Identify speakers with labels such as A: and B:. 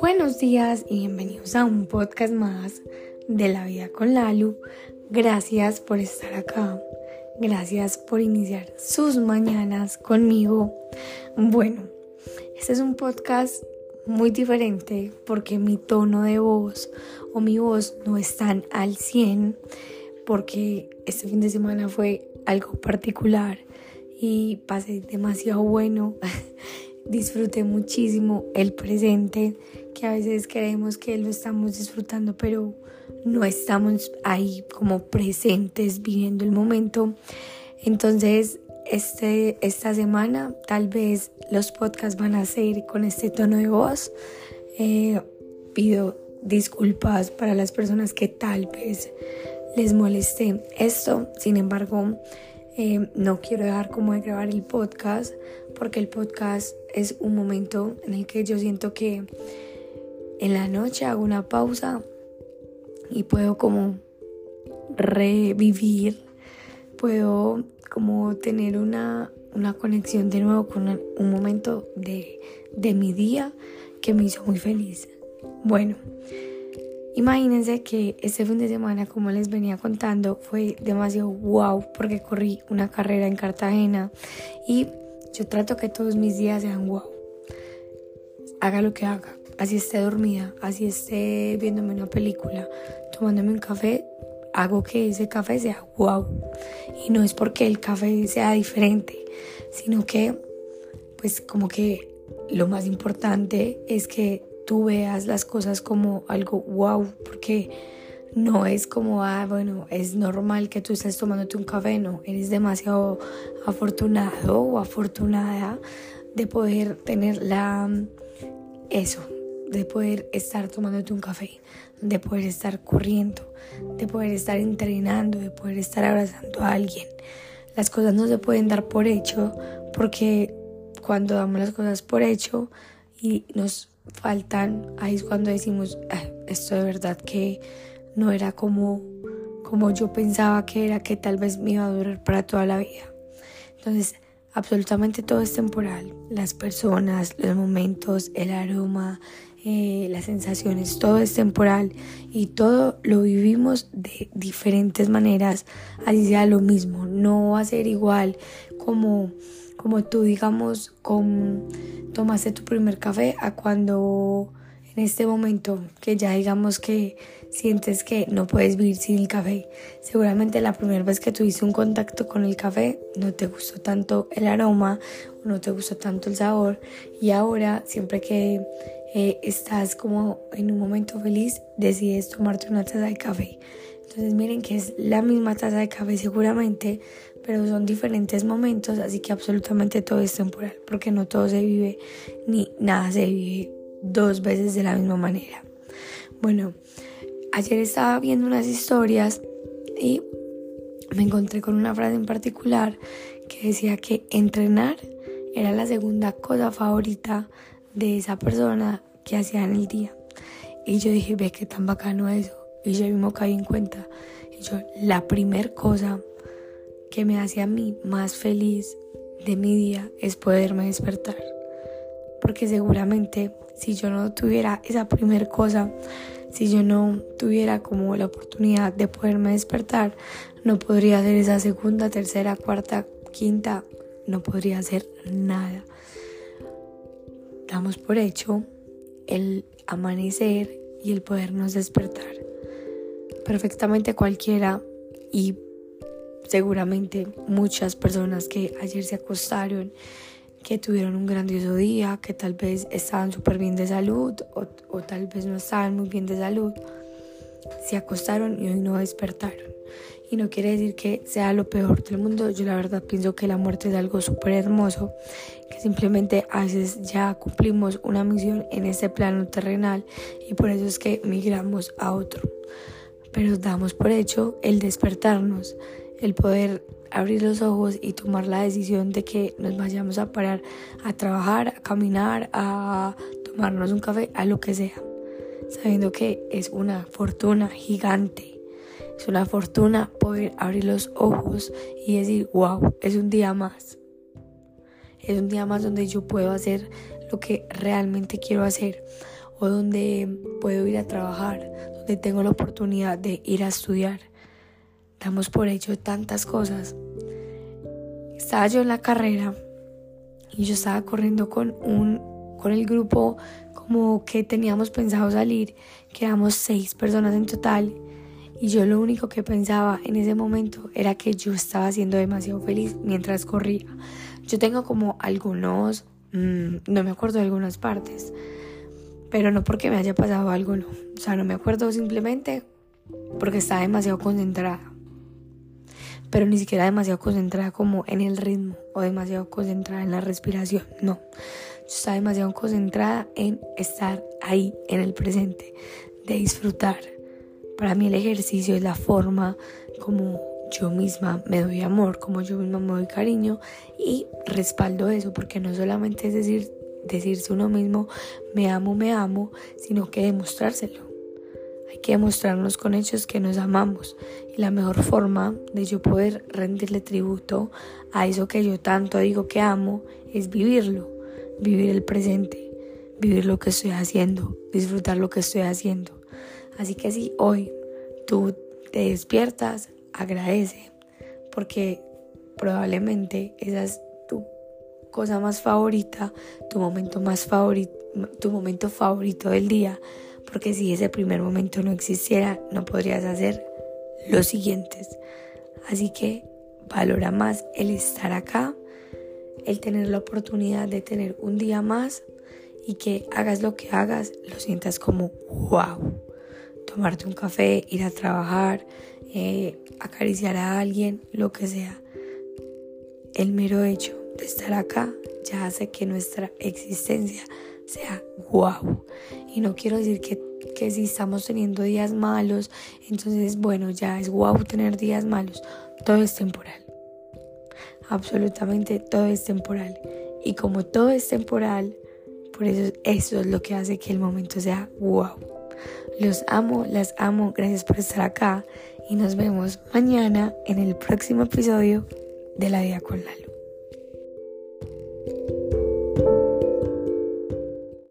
A: Buenos días y bienvenidos a un podcast más de la vida con Lalu. Gracias por estar acá. Gracias por iniciar sus mañanas conmigo. Bueno, este es un podcast muy diferente porque mi tono de voz o mi voz no están al 100 porque este fin de semana fue algo particular y pasé demasiado bueno. Disfruté muchísimo el presente, que a veces creemos que lo estamos disfrutando, pero no estamos ahí como presentes viviendo el momento. Entonces, este, esta semana tal vez los podcasts van a ser con este tono de voz. Eh, pido disculpas para las personas que tal vez les moleste esto. Sin embargo, eh, no quiero dejar como de grabar el podcast porque el podcast es un momento en el que yo siento que en la noche hago una pausa y puedo como revivir, puedo como tener una, una conexión de nuevo con un momento de, de mi día que me hizo muy feliz. Bueno, Imagínense que este fin de semana, como les venía contando, fue demasiado wow porque corrí una carrera en Cartagena y yo trato que todos mis días sean wow. Haga lo que haga, así esté dormida, así esté viéndome una película, tomándome un café, hago que ese café sea wow. Y no es porque el café sea diferente, sino que pues como que lo más importante es que tú veas las cosas como algo wow, porque no es como, ah, bueno, es normal que tú estés tomándote un café, no, eres demasiado afortunado o afortunada de poder tener la, eso, de poder estar tomándote un café, de poder estar corriendo, de poder estar entrenando, de poder estar abrazando a alguien. Las cosas no se pueden dar por hecho porque cuando damos las cosas por hecho y nos faltan, ahí es cuando decimos, esto de verdad que no era como, como yo pensaba que era, que tal vez me iba a durar para toda la vida. Entonces, absolutamente todo es temporal. Las personas, los momentos, el aroma, eh, las sensaciones, todo es temporal y todo lo vivimos de diferentes maneras, así sea lo mismo, no va a ser igual como como tú, digamos, con, tomaste tu primer café a cuando en este momento que ya digamos que sientes que no puedes vivir sin el café. Seguramente la primera vez que tuviste un contacto con el café no te gustó tanto el aroma, no te gustó tanto el sabor y ahora siempre que eh, estás como en un momento feliz decides tomarte una taza de café. Entonces miren que es la misma taza de café seguramente, pero son diferentes momentos, así que absolutamente todo es temporal, porque no todo se vive ni nada se vive dos veces de la misma manera. Bueno, ayer estaba viendo unas historias y me encontré con una frase en particular que decía que entrenar era la segunda cosa favorita de esa persona que hacía en el día. Y yo dije, ve qué tan bacano eso. Y yo mismo caí en cuenta. Y yo, la primer cosa que me hace a mí más feliz de mi día es poderme despertar. Porque seguramente si yo no tuviera esa primer cosa, si yo no tuviera como la oportunidad de poderme despertar, no podría hacer esa segunda, tercera, cuarta, quinta, no podría hacer nada. Damos por hecho el amanecer y el podernos despertar perfectamente cualquiera y seguramente muchas personas que ayer se acostaron, que tuvieron un grandioso día, que tal vez estaban súper bien de salud o, o tal vez no estaban muy bien de salud, se acostaron y hoy no despertaron. Y no quiere decir que sea lo peor del mundo. Yo la verdad pienso que la muerte es algo súper hermoso, que simplemente a veces ya cumplimos una misión en este plano terrenal y por eso es que migramos a otro pero damos por hecho el despertarnos, el poder abrir los ojos y tomar la decisión de que nos vayamos a parar a trabajar, a caminar, a tomarnos un café, a lo que sea, sabiendo que es una fortuna gigante. Es una fortuna poder abrir los ojos y decir, wow, es un día más. Es un día más donde yo puedo hacer lo que realmente quiero hacer o donde puedo ir a trabajar, donde tengo la oportunidad de ir a estudiar. Damos por hecho tantas cosas. Estaba yo en la carrera y yo estaba corriendo con un con el grupo como que teníamos pensado salir, que éramos seis personas en total y yo lo único que pensaba en ese momento era que yo estaba siendo demasiado feliz mientras corría. Yo tengo como algunos, mm, no me acuerdo de algunas partes, pero no porque me haya pasado algo, no. O sea, no me acuerdo simplemente porque estaba demasiado concentrada. Pero ni siquiera demasiado concentrada como en el ritmo o demasiado concentrada en la respiración, no. Yo demasiado concentrada en estar ahí, en el presente, de disfrutar para mí el ejercicio es la forma como yo misma me doy amor, como yo misma me doy cariño y respaldo eso, porque no solamente es decir, decirse uno mismo me amo, me amo, sino que demostrárselo. Hay que demostrarnos con hechos que nos amamos. Y la mejor forma de yo poder rendirle tributo a eso que yo tanto digo que amo es vivirlo, vivir el presente, vivir lo que estoy haciendo, disfrutar lo que estoy haciendo. Así que si hoy tú te despiertas, agradece, porque probablemente esa es tu cosa más favorita, tu momento más favorito, tu momento favorito del día, porque si ese primer momento no existiera, no podrías hacer los siguientes. Así que valora más el estar acá, el tener la oportunidad de tener un día más y que hagas lo que hagas, lo sientas como wow tomarte un café, ir a trabajar, eh, acariciar a alguien, lo que sea. El mero hecho de estar acá ya hace que nuestra existencia sea wow. Y no quiero decir que, que si estamos teniendo días malos, entonces bueno, ya es wow tener días malos. Todo es temporal. Absolutamente todo es temporal. Y como todo es temporal, por eso eso es lo que hace que el momento sea wow. Los amo, las amo, gracias por estar acá y nos vemos mañana en el próximo episodio de La Día con Lalo.